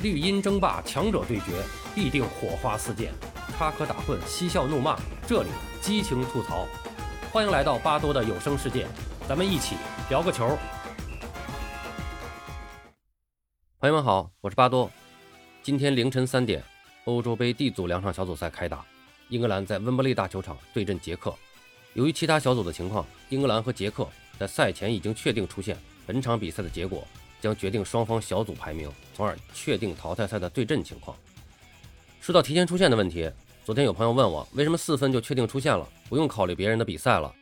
绿茵争霸，强者对决，必定火花四溅；插科打诨，嬉笑怒骂，这里激情吐槽。欢迎来到巴多的有声世界，咱们一起聊个球。朋友们好，我是巴多。今天凌晨三点，欧洲杯 D 组两场小组赛开打，英格兰在温布利大球场对阵捷克。由于其他小组的情况，英格兰和捷克在赛前已经确定出现，本场比赛的结果。将决定双方小组排名，从而确定淘汰赛的对阵情况。说到提前出线的问题，昨天有朋友问我，为什么四分就确定出线了，不用考虑别人的比赛了？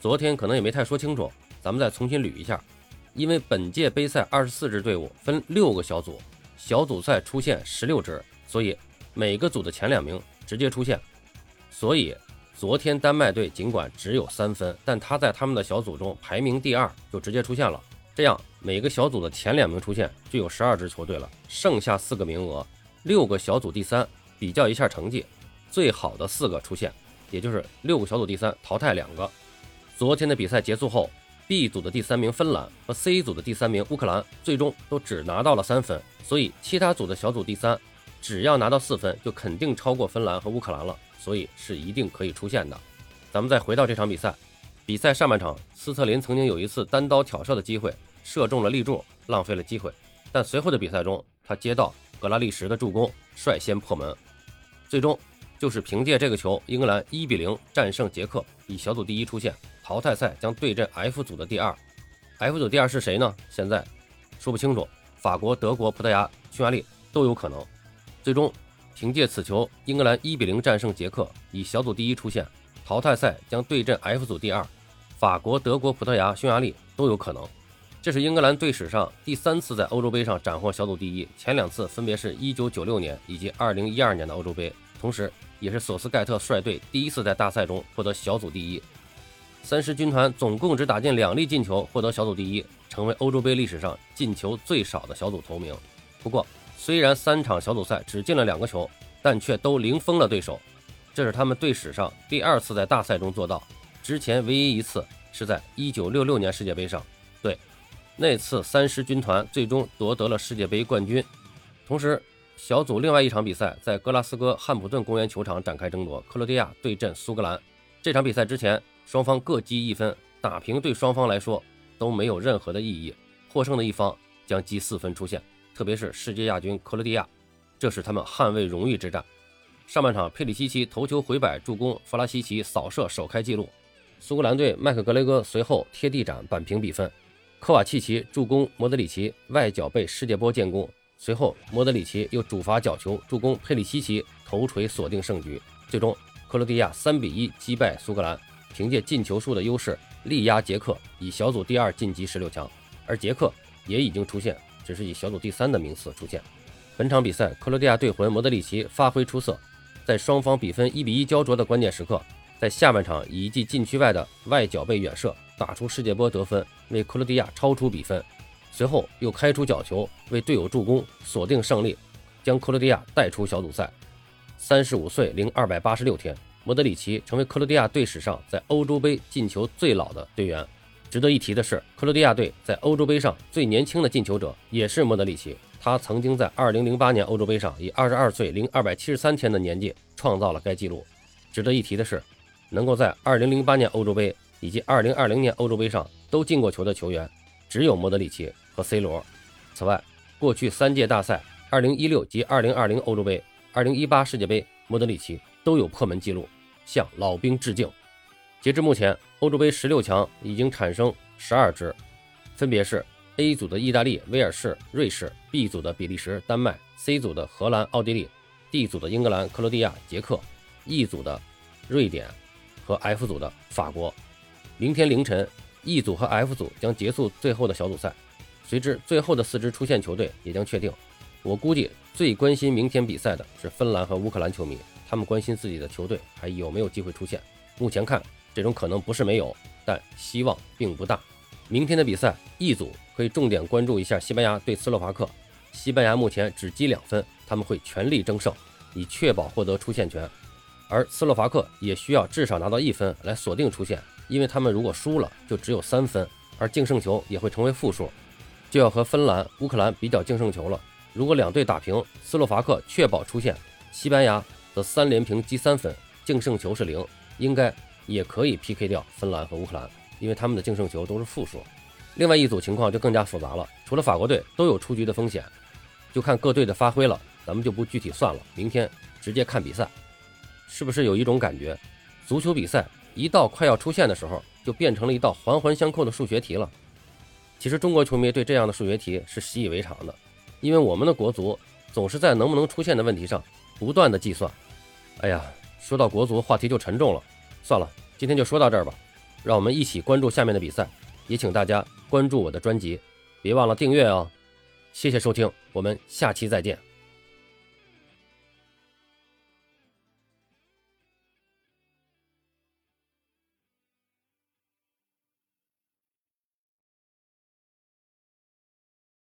昨天可能也没太说清楚，咱们再重新捋一下。因为本届杯赛二十四支队伍分六个小组，小组赛出现十六支，所以每个组的前两名直接出线。所以昨天丹麦队尽管只有三分，但他在他们的小组中排名第二，就直接出现了。这样，每个小组的前两名出现，就有十二支球队了。剩下四个名额，六个小组第三，比较一下成绩，最好的四个出现，也就是六个小组第三淘汰两个。昨天的比赛结束后，B 组的第三名芬兰和 C 组的第三名乌克兰最终都只拿到了三分，所以其他组的小组第三只要拿到四分，就肯定超过芬兰和乌克兰了，所以是一定可以出现的。咱们再回到这场比赛，比赛上半场，斯特林曾经有一次单刀挑射的机会。射中了立柱，浪费了机会。但随后的比赛中，他接到格拉利什的助攻，率先破门。最终就是凭借这个球，英格兰一比零战胜捷克，以小组第一出线。淘汰赛将对阵 F 组的第二。F 组第二是谁呢？现在说不清楚，法国、德国、葡萄牙、匈牙利都有可能。最终凭借此球，英格兰一比零战胜捷克，以小组第一出线。淘汰赛将对阵 F 组第二。法国、德国、葡萄牙、匈牙利都有可能。这是英格兰队史上第三次在欧洲杯上斩获小组第一，前两次分别是一九九六年以及二零一二年的欧洲杯，同时也是索斯盖特率队第一次在大赛中获得小组第一。三狮军团总共只打进两粒进球，获得小组第一，成为欧洲杯历史上进球最少的小组头名。不过，虽然三场小组赛只进了两个球，但却都零封了对手，这是他们队史上第二次在大赛中做到，之前唯一一次是在一九六六年世界杯上。对。那次三狮军团最终夺得了世界杯冠军。同时，小组另外一场比赛在格拉斯哥汉普顿公园球场展开争夺，克罗地亚对阵苏格兰。这场比赛之前，双方各积一分，打平对双方来说都没有任何的意义。获胜的一方将积四分出线，特别是世界亚军克罗地亚，这是他们捍卫荣誉之战。上半场，佩里西奇头球回摆助攻，弗拉西奇扫射首开纪录。苏格兰队麦克格雷戈随后贴地斩扳平比分。科瓦契奇助攻莫德里奇外脚背世界波建功，随后莫德里奇又主罚角球助攻佩里西奇头锤锁定胜局。最终，克罗地亚三比一击败苏格兰，凭借进球数的优势力压捷克，以小组第二晋级十六强。而捷克也已经出现，只是以小组第三的名次出现。本场比赛，克罗地亚队魂莫德里奇发挥出色，在双方比分一比一焦灼的关键时刻，在下半场以一记禁区外的外脚背远射。打出世界波得分，为克罗地亚超出比分。随后又开出角球，为队友助攻，锁定胜利，将克罗地亚带出小组赛。三十五岁零二百八十六天，莫德里奇成为克罗地亚队史上在欧洲杯进球最老的队员。值得一提的是，克罗地亚队在欧洲杯上最年轻的进球者也是莫德里奇。他曾经在二零零八年欧洲杯上以二十二岁零二百七十三天的年纪创造了该纪录。值得一提的是，能够在二零零八年欧洲杯。以及2020年欧洲杯上都进过球的球员，只有莫德里奇和 C 罗。此外，过去三届大赛，2016及2020欧洲杯、2018世界杯，莫德里奇都有破门记录，向老兵致敬。截至目前，欧洲杯十六强已经产生十二支，分别是 A 组的意大利、威尔士、瑞士；B 组的比利时、丹麦；C 组的荷兰、奥地利；D 组的英格兰、克罗地亚、捷克；E 组的瑞典和 F 组的法国。明天凌晨，E 组和 F 组将结束最后的小组赛，随之最后的四支出线球队也将确定。我估计最关心明天比赛的是芬兰和乌克兰球迷，他们关心自己的球队还有没有机会出线。目前看，这种可能不是没有，但希望并不大。明天的比赛，E 组可以重点关注一下西班牙对斯洛伐克。西班牙目前只积两分，他们会全力争胜，以确保获得出线权。而斯洛伐克也需要至少拿到一分来锁定出线。因为他们如果输了，就只有三分，而净胜球也会成为负数，就要和芬兰、乌克兰比较净胜球了。如果两队打平，斯洛伐克确保出线，西班牙则三连平积三分，净胜球是零，应该也可以 PK 掉芬兰和乌克兰，因为他们的净胜球都是负数。另外一组情况就更加复杂了，除了法国队都有出局的风险，就看各队的发挥了，咱们就不具体算了。明天直接看比赛，是不是有一种感觉，足球比赛一到快要出现的时候，就变成了一道环环相扣的数学题了？其实中国球迷对这样的数学题是习以为常的。因为我们的国足总是在能不能出现的问题上不断的计算。哎呀，说到国足，话题就沉重了。算了，今天就说到这儿吧。让我们一起关注下面的比赛，也请大家关注我的专辑，别忘了订阅哦。谢谢收听，我们下期再见。